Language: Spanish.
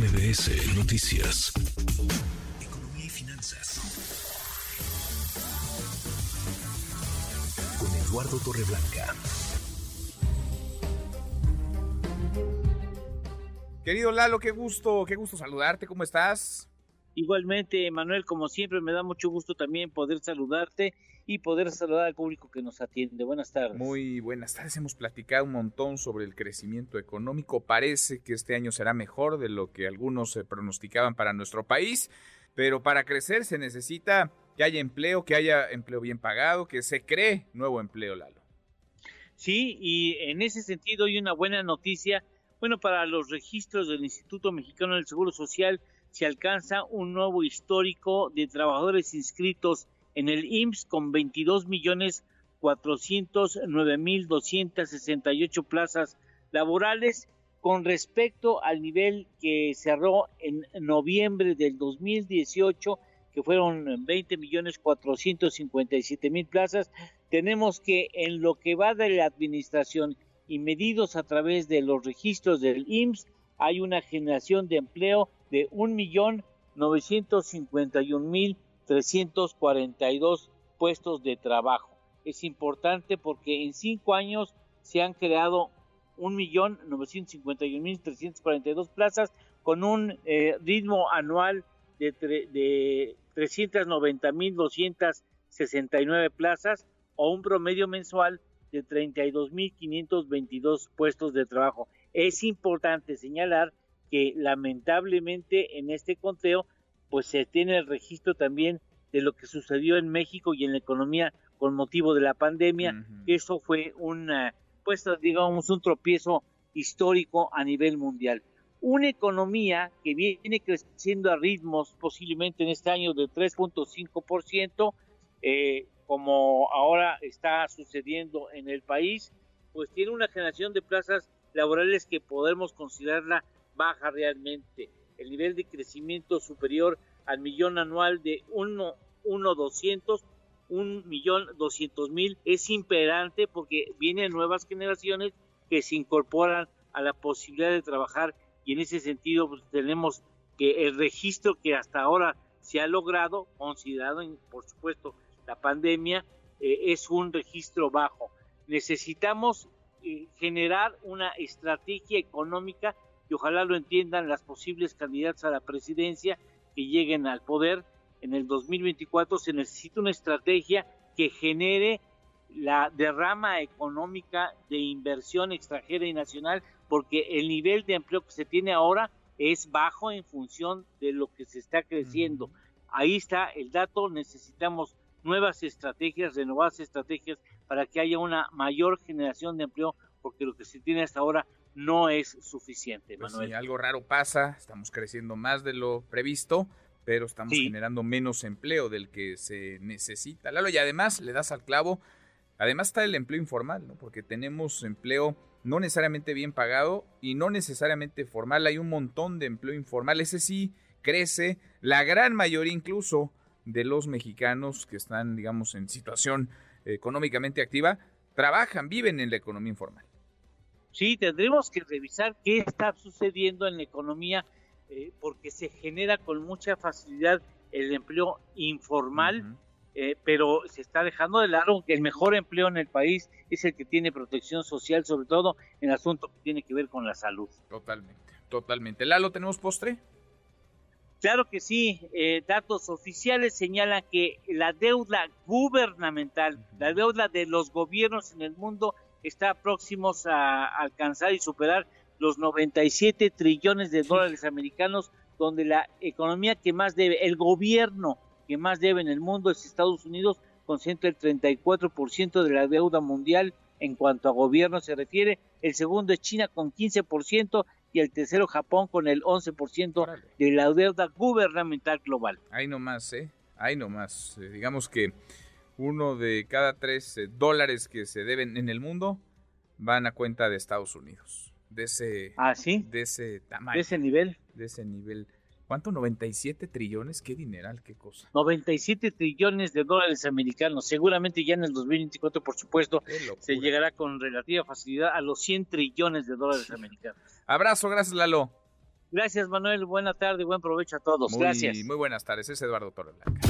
MBS Noticias. Economía y finanzas. Con Eduardo Torreblanca. Querido Lalo, qué gusto, qué gusto saludarte, ¿cómo estás? Igualmente, Manuel, como siempre, me da mucho gusto también poder saludarte y poder saludar al público que nos atiende. Buenas tardes. Muy buenas tardes. Hemos platicado un montón sobre el crecimiento económico. Parece que este año será mejor de lo que algunos se pronosticaban para nuestro país, pero para crecer se necesita que haya empleo, que haya empleo bien pagado, que se cree nuevo empleo, Lalo. Sí, y en ese sentido hay una buena noticia. Bueno, para los registros del Instituto Mexicano del Seguro Social, se alcanza un nuevo histórico de trabajadores inscritos en el IMSS con 22 millones 409 mil 268 plazas laborales con respecto al nivel que cerró en noviembre del 2018 que fueron 20 millones 457 mil plazas. Tenemos que en lo que va de la administración y medidos a través de los registros del IMSS hay una generación de empleo de 1.951.342 puestos de trabajo. Es importante porque en cinco años se han creado 1.951.342 plazas con un eh, ritmo anual de, de 390.269 plazas o un promedio mensual de 32.522 puestos de trabajo. Es importante señalar que lamentablemente en este conteo pues se tiene el registro también de lo que sucedió en México y en la economía con motivo de la pandemia, eso fue una pues digamos un tropiezo histórico a nivel mundial. Una economía que viene creciendo a ritmos posiblemente en este año de 3.5%, eh, como ahora está sucediendo en el país, pues tiene una generación de plazas laborales que podemos considerarla baja realmente. El nivel de crecimiento superior al millón anual de 1.200, un millón doscientos mil es imperante porque vienen nuevas generaciones que se incorporan a la posibilidad de trabajar y en ese sentido pues, tenemos que el registro que hasta ahora se ha logrado, considerado por supuesto la pandemia, eh, es un registro bajo. Necesitamos eh, generar una estrategia económica y ojalá lo entiendan las posibles candidatas a la presidencia que lleguen al poder en el 2024 se necesita una estrategia que genere la derrama económica de inversión extranjera y nacional porque el nivel de empleo que se tiene ahora es bajo en función de lo que se está creciendo. Ahí está el dato, necesitamos nuevas estrategias, renovadas estrategias para que haya una mayor generación de empleo porque lo que se tiene hasta ahora no es suficiente, pues Manuel. algo raro pasa, estamos creciendo más de lo previsto, pero estamos generando menos empleo del que se necesita. Lalo, y además le das al clavo, además está el empleo informal, ¿no? Porque tenemos empleo no necesariamente bien pagado y no necesariamente formal, hay un montón de empleo informal, ese sí crece, la gran mayoría incluso de los mexicanos que están, digamos, en situación económicamente activa, trabajan, viven en la economía informal. Sí, tendremos que revisar qué está sucediendo en la economía eh, porque se genera con mucha facilidad el empleo informal, eh, pero se está dejando de lado que el mejor empleo en el país es el que tiene protección social, sobre todo en asunto que tiene que ver con la salud. Totalmente, totalmente. Lalo, ¿tenemos postre? Claro que sí, eh, datos oficiales señalan que la deuda gubernamental, la deuda de los gobiernos en el mundo está próximos a alcanzar y superar los 97 trillones de dólares americanos, donde la economía que más debe, el gobierno que más debe en el mundo es Estados Unidos, concentra el 34% de la deuda mundial en cuanto a gobierno se refiere, el segundo es China con 15% y el tercero Japón con el 11% de la deuda gubernamental global. Ahí nomás, ¿eh? Ahí nomás. Eh, digamos que uno de cada tres eh, dólares que se deben en el mundo van a cuenta de Estados Unidos. De ese, ¿Ah, sí? de ese tamaño. De ese nivel. De ese nivel. ¿Cuánto? 97 trillones, qué dineral, qué cosa. 97 trillones de dólares americanos. Seguramente ya en el 2024, por supuesto, se llegará con relativa facilidad a los 100 trillones de dólares americanos. Abrazo, gracias Lalo. Gracias, Manuel. Buena tarde, buen provecho a todos. Gracias. Muy buenas tardes. Es Eduardo Torreblanca.